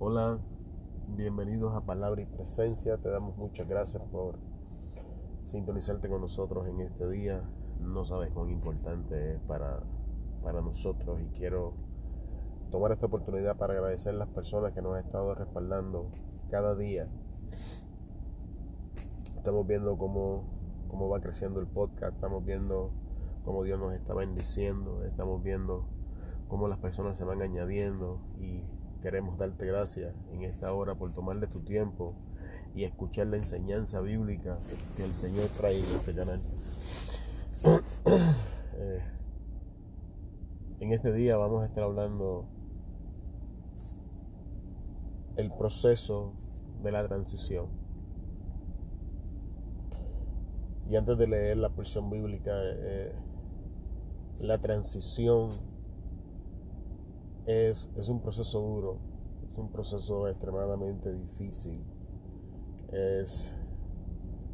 Hola, bienvenidos a Palabra y Presencia. Te damos muchas gracias por sintonizarte con nosotros en este día. No sabes cuán importante es para, para nosotros y quiero tomar esta oportunidad para agradecer a las personas que nos han estado respaldando cada día. Estamos viendo cómo, cómo va creciendo el podcast, estamos viendo cómo Dios nos está bendiciendo, estamos viendo cómo las personas se van añadiendo y queremos darte gracias en esta hora por tomarle tu tiempo y escuchar la enseñanza bíblica que el Señor trae en este canal. Eh, en este día vamos a estar hablando el proceso de la transición. Y antes de leer la porción bíblica, eh, la transición es, es, un proceso duro, es un proceso extremadamente difícil, es,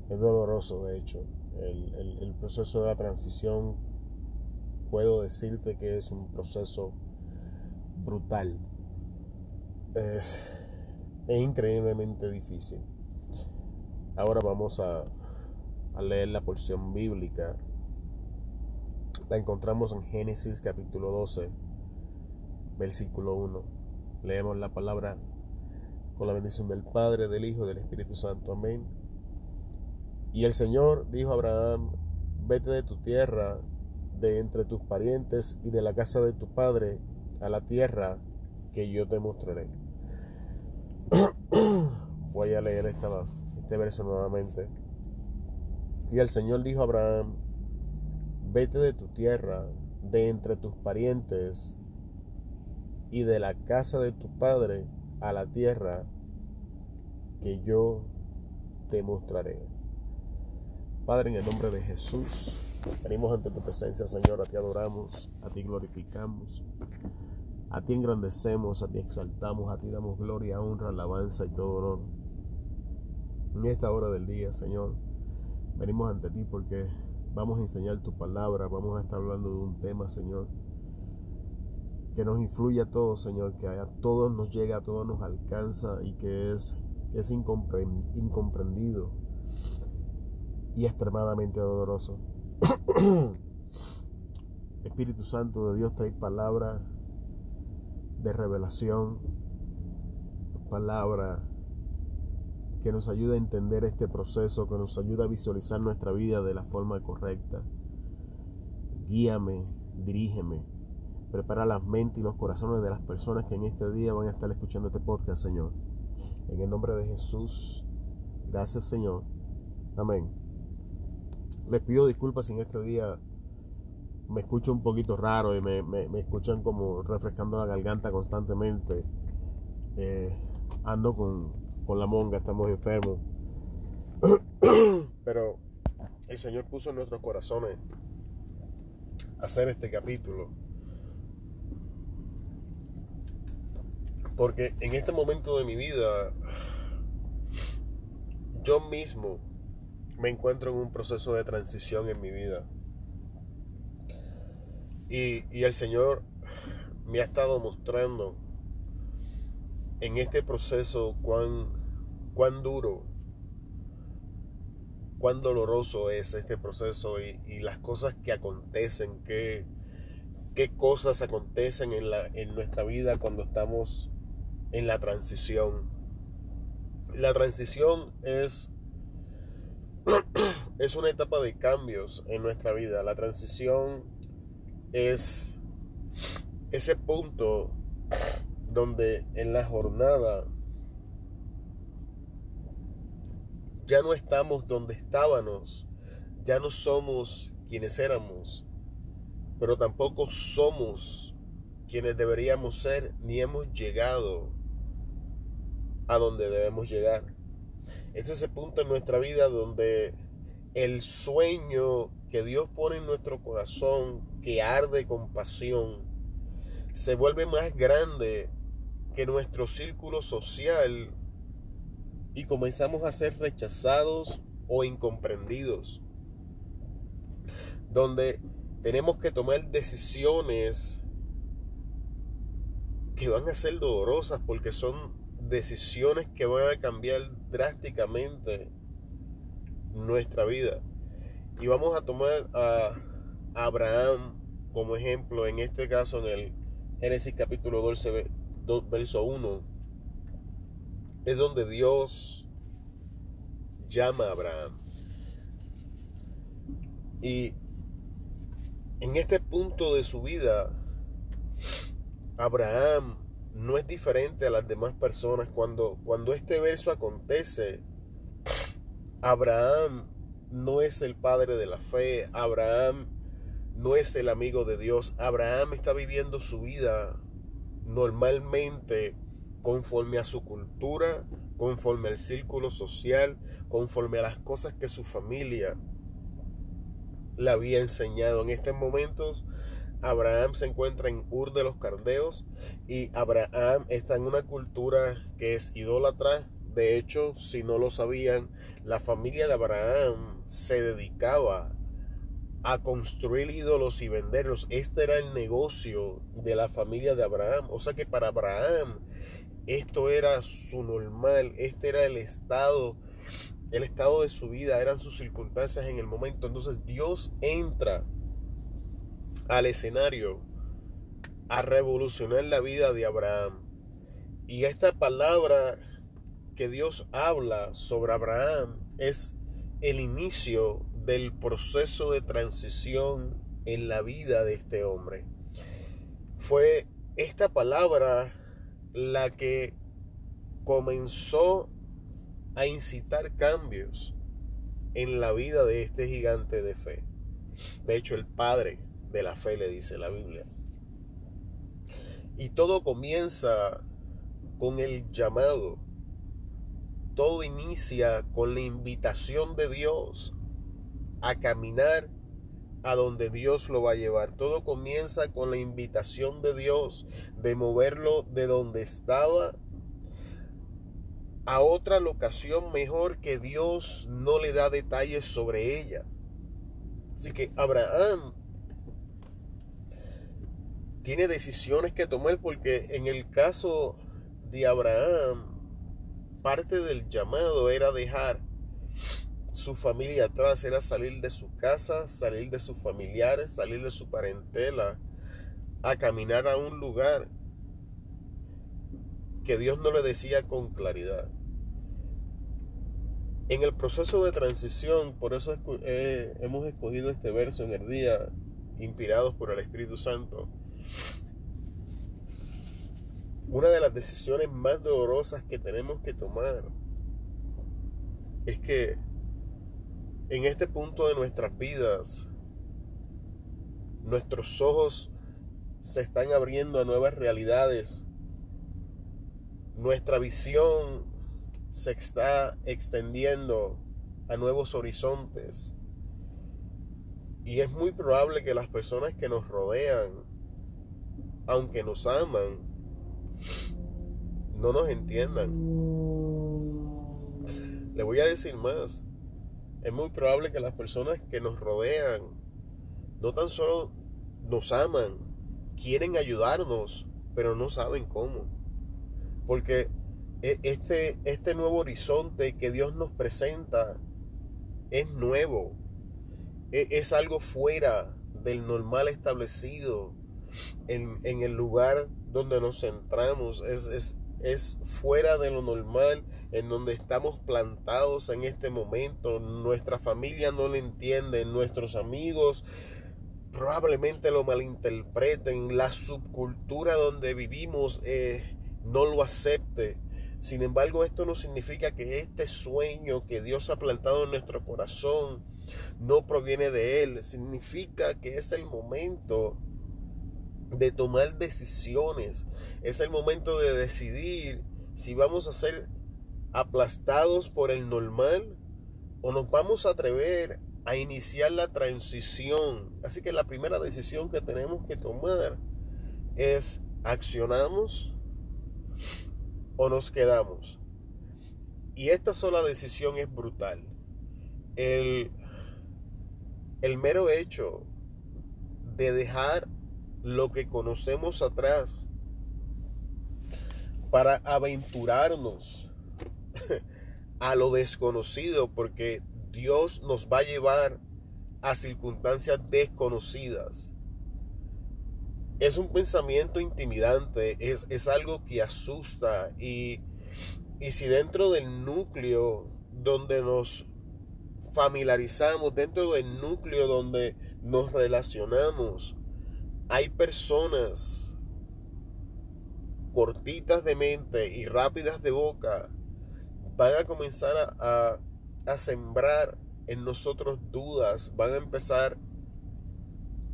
es doloroso de hecho. El, el, proceso de la transición puedo decirte que es un proceso brutal. Es, es increíblemente difícil. Ahora vamos a, a leer la porción bíblica. La encontramos en Génesis capítulo 12, versículo 1. Leemos la palabra con la bendición del Padre, del Hijo y del Espíritu Santo. Amén. Y el Señor dijo a Abraham, vete de tu tierra, de entre tus parientes y de la casa de tu padre, a la tierra que yo te mostraré. Voy a leer esta, este verso nuevamente. Y el Señor dijo a Abraham, vete de tu tierra, de entre tus parientes y de la casa de tu padre a la tierra que yo te mostraré. Padre, en el nombre de Jesús, venimos ante tu presencia, Señor, a ti adoramos, a ti glorificamos, a ti engrandecemos, a ti exaltamos, a ti damos gloria, honra, alabanza y todo honor. En esta hora del día, Señor, venimos ante ti porque vamos a enseñar tu palabra, vamos a estar hablando de un tema, Señor, que nos influye a todos, Señor, que a todos nos llega, a todos nos alcanza y que es, es incomprendido y extremadamente doloroso. Espíritu Santo de Dios, trae palabra de revelación, palabra que nos ayuda a entender este proceso, que nos ayuda a visualizar nuestra vida de la forma correcta. Guíame, dirígeme, prepara las mentes y los corazones de las personas que en este día van a estar escuchando este podcast, Señor. En el nombre de Jesús, gracias, Señor. Amén. Les pido disculpas si en este día me escucho un poquito raro y me, me, escuchan como refrescando la garganta constantemente. Eh, ando con, con la monga, estamos enfermos. Pero el Señor puso en nuestros corazones hacer este capítulo. Porque en este momento de mi vida, yo mismo me encuentro en un proceso de transición en mi vida. Y, y, el Señor me ha estado mostrando en este proceso cuán, cuán duro, cuán doloroso es este proceso y, y las cosas que acontecen, qué, qué cosas acontecen en, la, en nuestra vida cuando estamos en la transición. La transición es es una etapa de cambios en nuestra vida. La transición es ese punto donde en la jornada ya no estamos donde estábamos, ya no somos quienes éramos, pero tampoco somos quienes deberíamos ser ni hemos llegado a donde debemos llegar. Es ese punto en nuestra vida donde el sueño que Dios pone en nuestro corazón, que arde con pasión, se vuelve más grande que nuestro círculo social y comenzamos a ser rechazados o incomprendidos. Donde tenemos que tomar decisiones que van a ser dolorosas porque son decisiones que van a cambiar drásticamente nuestra vida. Y vamos a tomar a Abraham como ejemplo, en este caso en el Génesis capítulo 12, verso 1, es donde Dios llama a Abraham. Y en este punto de su vida, Abraham no es diferente a las demás personas. Cuando, cuando este verso acontece, Abraham no es el padre de la fe. Abraham no es el amigo de Dios. Abraham está viviendo su vida normalmente conforme a su cultura, conforme al círculo social, conforme a las cosas que su familia le había enseñado. En estos momentos, Abraham se encuentra en Ur de los Cardeos y Abraham está en una cultura que es idólatra. De hecho, si no lo sabían, la familia de Abraham se dedicaba a construir ídolos y venderlos. Este era el negocio de la familia de Abraham. O sea que para Abraham esto era su normal, este era el estado el estado de su vida, eran sus circunstancias en el momento. Entonces Dios entra al escenario a revolucionar la vida de Abraham. Y esta palabra que Dios habla sobre Abraham es el inicio del proceso de transición en la vida de este hombre. Fue esta palabra la que comenzó a incitar cambios en la vida de este gigante de fe. De hecho, el padre de la fe le dice la Biblia. Y todo comienza con el llamado. Todo inicia con la invitación de Dios a caminar a donde Dios lo va a llevar. Todo comienza con la invitación de Dios de moverlo de donde estaba a otra locación mejor que Dios no le da detalles sobre ella. Así que Abraham tiene decisiones que tomar porque en el caso de Abraham, parte del llamado era dejar su familia atrás, era salir de su casa, salir de sus familiares, salir de su parentela, a caminar a un lugar que Dios no le decía con claridad. En el proceso de transición, por eso eh, hemos escogido este verso en el día, inspirados por el Espíritu Santo. Una de las decisiones más dolorosas que tenemos que tomar es que en este punto de nuestras vidas, nuestros ojos se están abriendo a nuevas realidades nuestra visión se está extendiendo a nuevos horizontes. Y es muy probable que las personas que nos rodean, aunque nos aman, no nos entiendan. Le voy a decir más. Es muy probable que las personas que nos rodean no tan solo nos aman, quieren ayudarnos, pero no saben cómo. Porque e, este, este nuevo horizonte que Dios nos presenta es nuevo. E, es algo fuera del normal establecido en, el lugar donde nos centramos. Es, es, es fuera de lo normal en donde estamos plantados en este momento. Nuestra familia no lo entiende, nuestros amigos probablemente lo malinterpreten. La subcultura donde vivimos eh, no lo acepte. Sin embargo, esto no significa que este sueño que Dios ha plantado en nuestro corazón no proviene de Él. Significa que es el momento de tomar decisiones. Es el momento de decidir si vamos a ser aplastados por el normal o nos vamos a atrever a iniciar la transición. Así que la primera decisión que tenemos que tomar es accionamos o nos quedamos. Y esta sola decisión es brutal. El, el mero hecho de dejar lo que conocemos atrás para aventurarnos a lo desconocido, porque Dios nos va a llevar a circunstancias desconocidas. Es un pensamiento intimidante, es, es algo que asusta y, y si dentro del núcleo donde nos familiarizamos, dentro del núcleo donde nos relacionamos, hay personas cortitas de mente y rápidas de boca, van a comenzar a, a, sembrar en nosotros dudas, van a empezar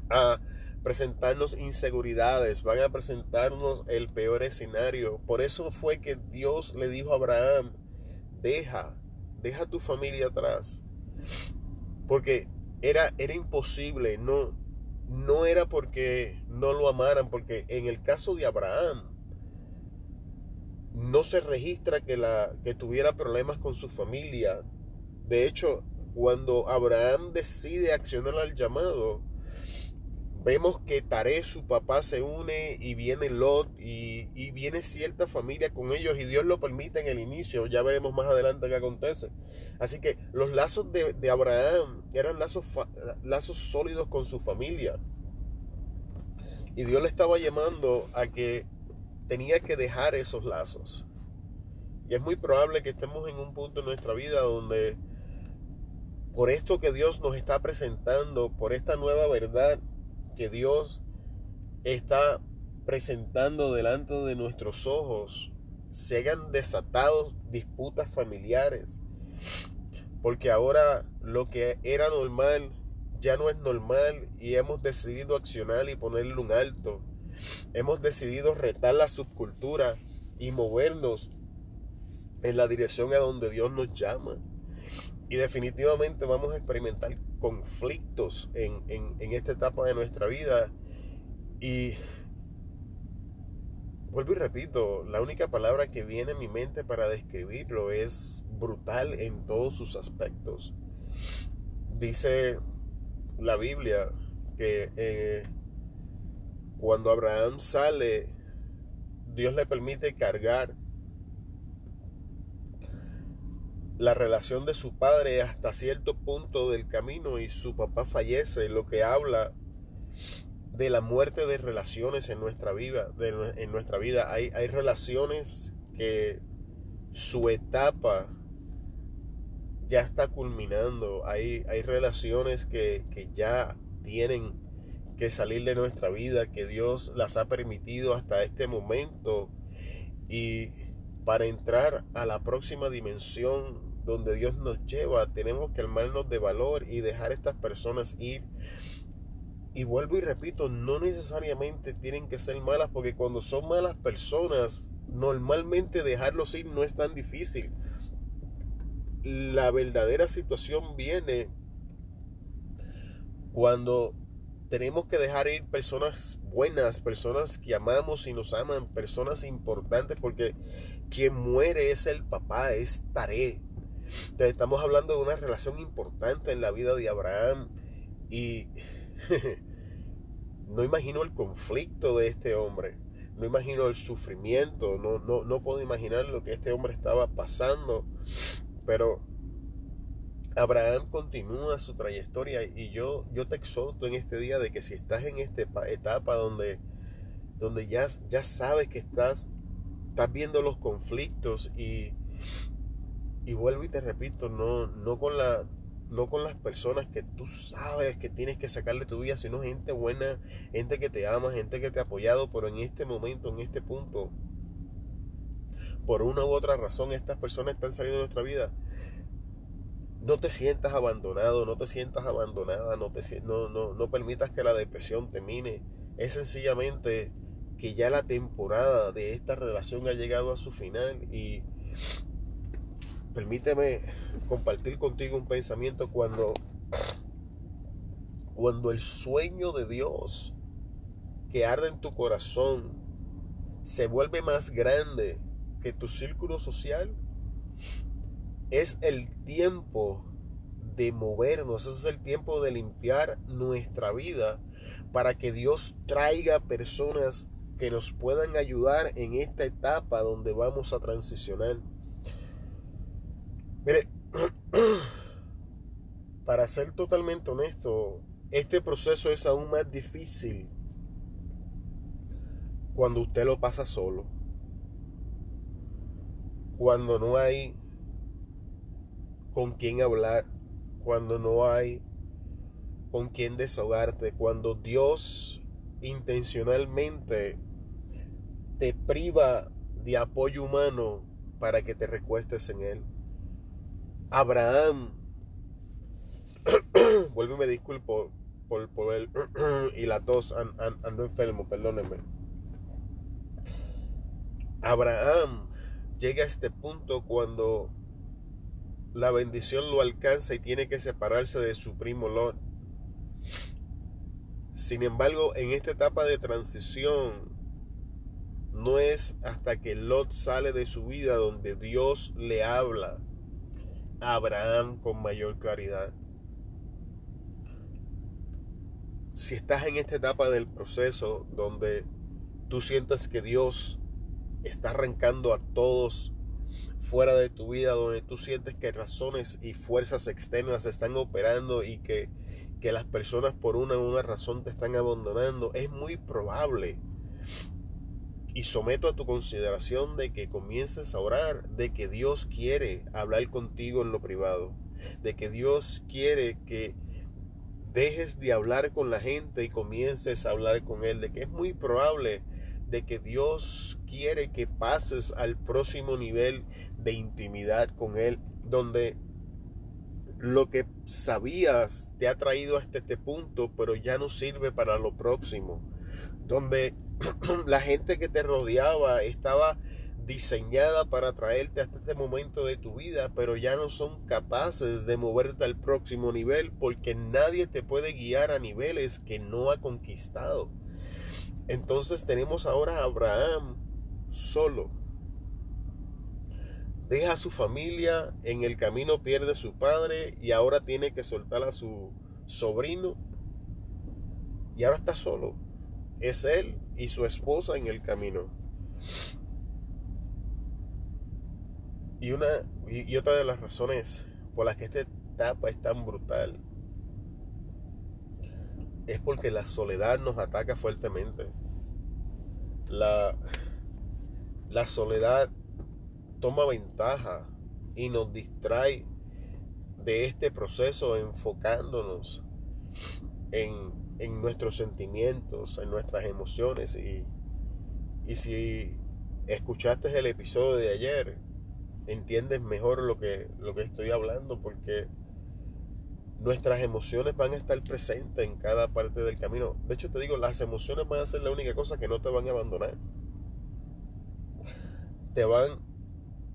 a presentarnos inseguridades, van a presentarnos el peor escenario. Por eso fue que Dios le dijo a Abraham, deja, deja tu familia atrás. Porque era, era imposible, no, no era porque no lo amaran, porque en el caso de Abraham, no se registra que, la, que tuviera problemas con su familia. De hecho, cuando Abraham decide accionar al llamado, vemos que Taré, su papá, se une y viene Lot y, viene cierta familia con ellos y Dios lo permite en el inicio. Ya veremos más adelante qué acontece. Así que los lazos de, de Abraham eran lazos, lazos sólidos con su familia. Y Dios le estaba llamando a que tenía que dejar esos lazos. Y es muy probable que estemos en un punto en nuestra vida donde por esto que Dios nos está presentando, por esta nueva verdad que Dios está presentando delante de nuestros ojos, se hayan desatado disputas familiares. Porque ahora lo que era normal ya no es normal y hemos decidido accionar y ponerle un alto. Hemos decidido retar la subcultura y movernos en la dirección a donde Dios nos llama. Y definitivamente vamos a experimentar conflictos en, en esta etapa de nuestra vida. Y vuelvo y repito, la única palabra que viene a mi mente para describirlo es brutal en todos sus aspectos. Dice la Biblia que eh, cuando Abraham sale, Dios le permite cargar la relación de su padre hasta cierto punto del camino y su papá fallece, lo que habla de la muerte de relaciones en nuestra vida. en nuestra vida. Hay, hay relaciones que su etapa ya está culminando. Hay, hay relaciones que, que ya tienen que salir de nuestra vida, que Dios las ha permitido hasta este momento. Y para entrar a la próxima dimensión donde Dios nos lleva, tenemos que armarnos de valor y dejar a estas personas ir. Y vuelvo y repito, no necesariamente tienen que ser malas, porque cuando son malas personas, normalmente dejarlos ir no es tan difícil la verdadera situación viene cuando tenemos que dejar ir personas buenas, personas que amamos y nos aman, personas importantes, porque quien muere es el papá, es Taré. Estamos hablando de una relación importante en la vida de Abraham y no imagino el conflicto de este hombre, no imagino el sufrimiento, no, no, no puedo imaginar lo que este hombre estaba pasando pero Abraham continúa su trayectoria y yo, yo te exhorto en este día de que si estás en esta etapa donde, donde ya, ya sabes que estás, estás viendo los conflictos y, y vuelvo y te repito, no, no, con la, no con las personas que tú sabes que tienes que sacarle tu vida, sino gente buena, gente que te ama, gente que te ha apoyado, pero en este momento, en este punto, por una u otra razón estas personas están saliendo de nuestra vida, no te sientas abandonado, no te sientas abandonada, no, te, no, no, no permitas que la depresión te mine. Es sencillamente que ya la temporada de esta relación ha llegado a su final y permíteme compartir contigo un pensamiento cuando cuando el sueño de Dios que arde en tu corazón se vuelve más grande que tu círculo social es el tiempo de movernos, es el tiempo de limpiar nuestra vida para que Dios traiga personas que nos puedan ayudar en esta etapa donde vamos a transicionar. Mire, para ser totalmente honesto, este proceso es aún más difícil cuando usted lo pasa solo. Cuando no hay con quién hablar, cuando no hay con quién desahogarte, cuando Dios intencionalmente te priva de apoyo humano para que te recuestes en él. Abraham, vuelve me disculpo por, el y la tos, ando enfermo, perdónenme. Abraham llega a este punto cuando la bendición lo alcanza y tiene que separarse de su primo Lot. Sin embargo, en esta etapa de transición, no es hasta que Lot sale de su vida donde Dios le habla Abraham con mayor claridad. Si estás en esta etapa del proceso donde tú sientes que Dios está arrancando a todos fuera de tu vida, donde tú sientes que razones y fuerzas externas están operando y que, que las personas por una u una razón te están abandonando, es muy probable. Y someto a tu consideración de que comiences a orar, de que Dios quiere hablar contigo en lo privado, de que Dios quiere que dejes de hablar con la gente y comiences a hablar con Él, de que es muy probable de que Dios quiere que pases al próximo nivel de intimidad con Él, donde lo que sabías te ha traído hasta este punto, pero ya no sirve para lo próximo, donde la gente que te rodeaba estaba diseñada para traerte hasta este momento de tu vida, pero ya no son capaces de moverte al próximo nivel porque nadie te puede guiar a niveles que no ha conquistado. Entonces tenemos ahora a Abraham solo. Deja a su familia, en el camino pierde a su padre y ahora tiene que soltar a su sobrino. Y ahora está solo. Es él y su esposa en el camino. Y, una, y otra de las razones por las que esta etapa es tan brutal es porque la soledad nos ataca fuertemente. La, la soledad toma ventaja y nos distrae de este proceso enfocándonos en, en nuestros sentimientos, en nuestras emociones. Y, y si escuchaste el episodio de ayer, entiendes mejor lo que, lo que estoy hablando porque nuestras emociones van a estar presentes en cada parte del camino. De hecho, te digo, las emociones van a ser la única cosa que no te van a abandonar. Te van,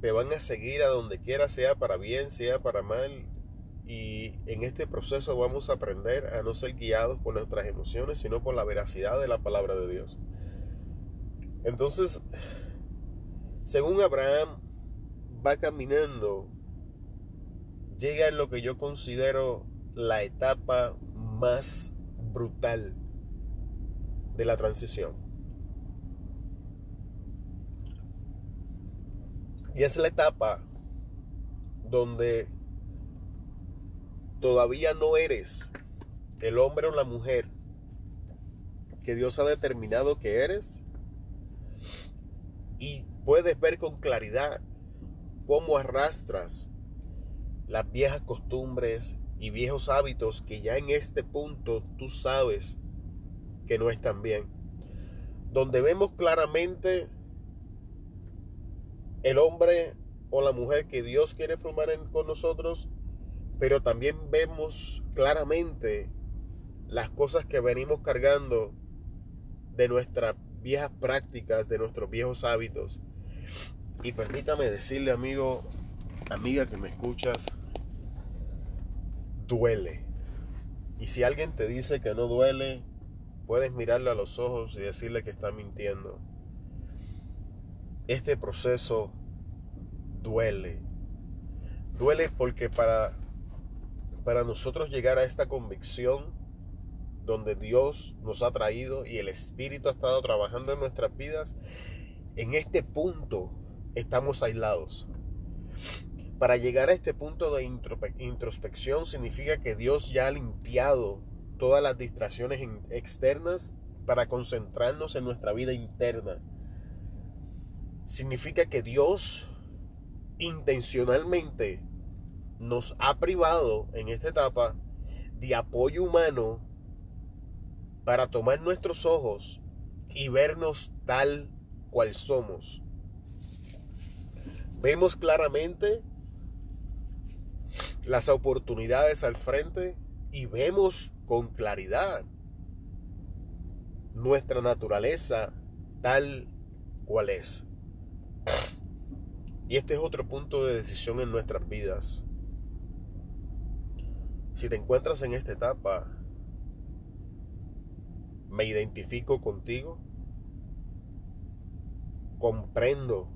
te van a seguir a donde quiera, sea para bien, sea para mal. Y en este proceso vamos a aprender a no ser guiados por nuestras emociones, sino por la veracidad de la palabra de Dios. Entonces, según Abraham va caminando, llega en lo que yo considero la etapa más brutal de la transición. Y es la etapa donde todavía no eres el hombre o la mujer que Dios ha determinado que eres y puedes ver con claridad cómo arrastras las viejas costumbres y viejos hábitos que ya en este punto tú sabes que no están bien. Donde vemos claramente el hombre o la mujer que Dios quiere formar con nosotros, pero también vemos claramente las cosas que venimos cargando de nuestras viejas prácticas, de nuestros viejos hábitos. Y permítame decirle, amigo, amiga que me escuchas, duele. Y si alguien te dice que no duele, puedes mirarle a los ojos y decirle que está mintiendo. Este proceso duele. Duele porque para, para nosotros llegar a esta convicción donde Dios nos ha traído y el Espíritu ha estado trabajando en nuestras vidas, en este punto estamos aislados. Para llegar a este punto de introspección significa que Dios ya ha limpiado todas las distracciones externas para concentrarnos en nuestra vida interna. Significa que Dios intencionalmente nos ha privado en esta etapa de apoyo humano para tomar nuestros ojos y vernos tal cual somos. Vemos claramente las oportunidades al frente y vemos con claridad nuestra naturaleza tal cual es. Y este es otro punto de decisión en nuestras vidas. Si te encuentras en esta etapa, me identifico contigo, comprendo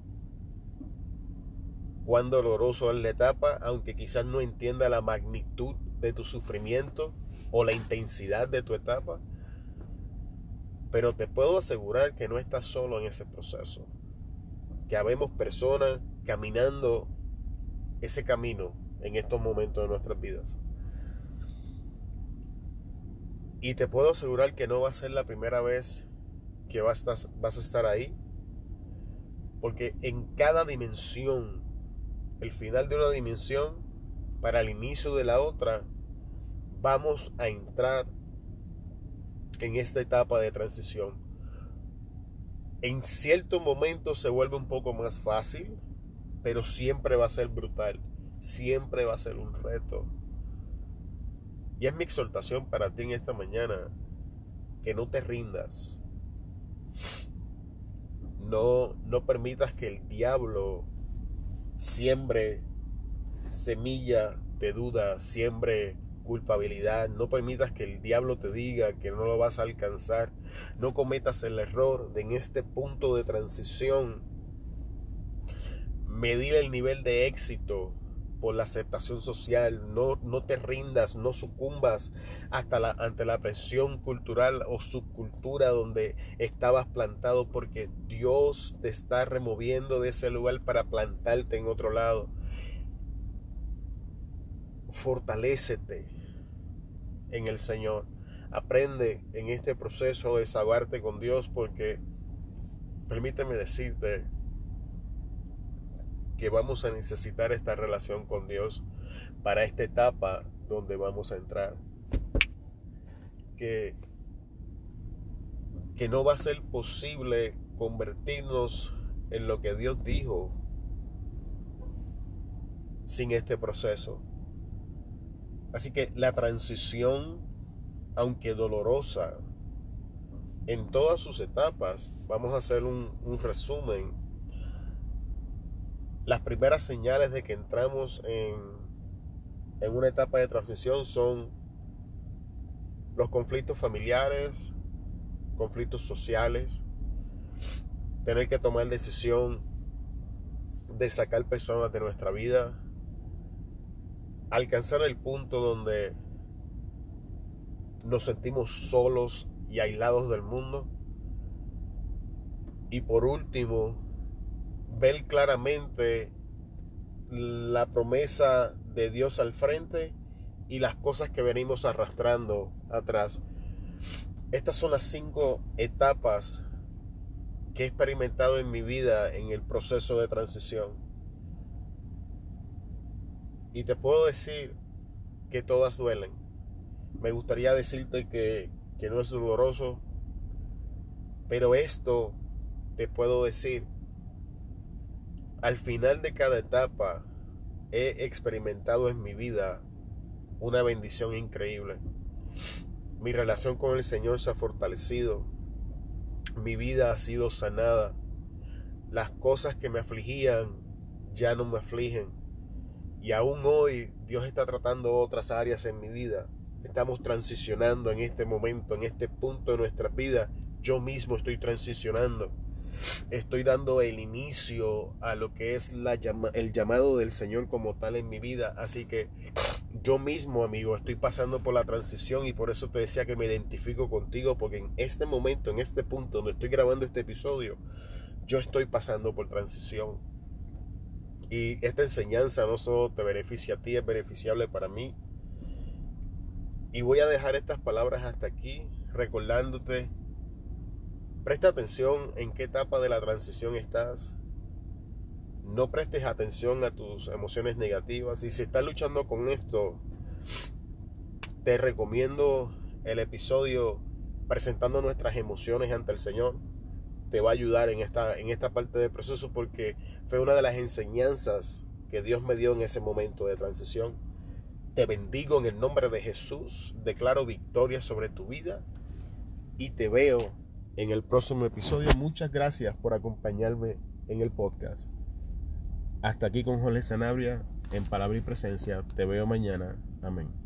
cuán doloroso es la etapa, aunque quizás no entienda la magnitud de tu sufrimiento o la intensidad de tu etapa, pero te puedo asegurar que no estás solo en ese proceso, que habemos personas caminando ese camino en estos momentos de nuestras vidas. Y te puedo asegurar que no va a ser la primera vez que vas a, vas a estar ahí. Porque en cada dimensión, el final de una dimensión para el inicio de la otra, vamos a entrar en esta etapa de transición. En cierto momento se vuelve un poco más fácil, pero siempre va a ser brutal, siempre va a ser un reto. Y es mi exhortación para ti en esta mañana que no te rindas. No, no permitas que el diablo siembre semilla de duda, siembre culpabilidad. No permitas que el diablo te diga que no lo vas a alcanzar. No cometas el error de en este punto de transición medir el nivel de éxito por la aceptación social, no, no te rindas, no sucumbas hasta la, ante la presión cultural o subcultura donde estabas plantado porque Dios te está removiendo de ese lugar para plantarte en otro lado. Fortalécete en el Señor. Aprende en este proceso de desahogarte con Dios porque permíteme decirte que vamos a necesitar esta relación con Dios para esta etapa donde vamos a entrar. Que, que no va a ser posible convertirnos en lo que Dios dijo sin este proceso. Así que la transición, aunque dolorosa, en todas sus etapas, vamos a hacer un, un resumen las primeras señales de que entramos en, en una etapa de transición son los conflictos familiares, conflictos sociales, tener que tomar decisión de sacar personas de nuestra vida, alcanzar el punto donde nos sentimos solos y aislados del mundo. Y por último, ver claramente la promesa de Dios al frente y las cosas que venimos arrastrando atrás. Estas son las cinco etapas que he experimentado en mi vida en el proceso de transición. Y te puedo decir que todas duelen. Me gustaría decirte que, que no es doloroso, pero esto te puedo decir al final de cada etapa he experimentado en mi vida una bendición increíble. Mi relación con el Señor se ha fortalecido. Mi vida ha sido sanada. Las cosas que me afligían ya no me afligen. Y aún hoy Dios está tratando otras áreas en mi vida. Estamos transicionando en este momento, en este punto de nuestra vida. Yo mismo estoy transicionando estoy dando el inicio a lo que es el llamado del Señor como tal en mi vida. Así que yo mismo, amigo, estoy pasando por la transición y por eso te decía que me identifico contigo, porque en este momento, en este punto donde estoy grabando este episodio, yo estoy pasando por transición. Y esta enseñanza no solo te beneficia a ti, es beneficiable para mí. Y voy a dejar estas palabras hasta aquí, recordándote, presta atención en qué etapa de la transición estás. No prestes atención a tus emociones negativas. Y si estás luchando con esto, te recomiendo el episodio presentando nuestras emociones ante el Señor te va a ayudar en esta, en esta parte del proceso porque fue una de las enseñanzas que Dios me dio en ese momento de transición. Te bendigo en el nombre de Jesús, declaro victoria sobre tu vida y te veo en el próximo episodio. Muchas gracias por acompañarme en el podcast. Hasta aquí con Jorge Sanabria en Palabra y Presencia. Te veo mañana. Amén.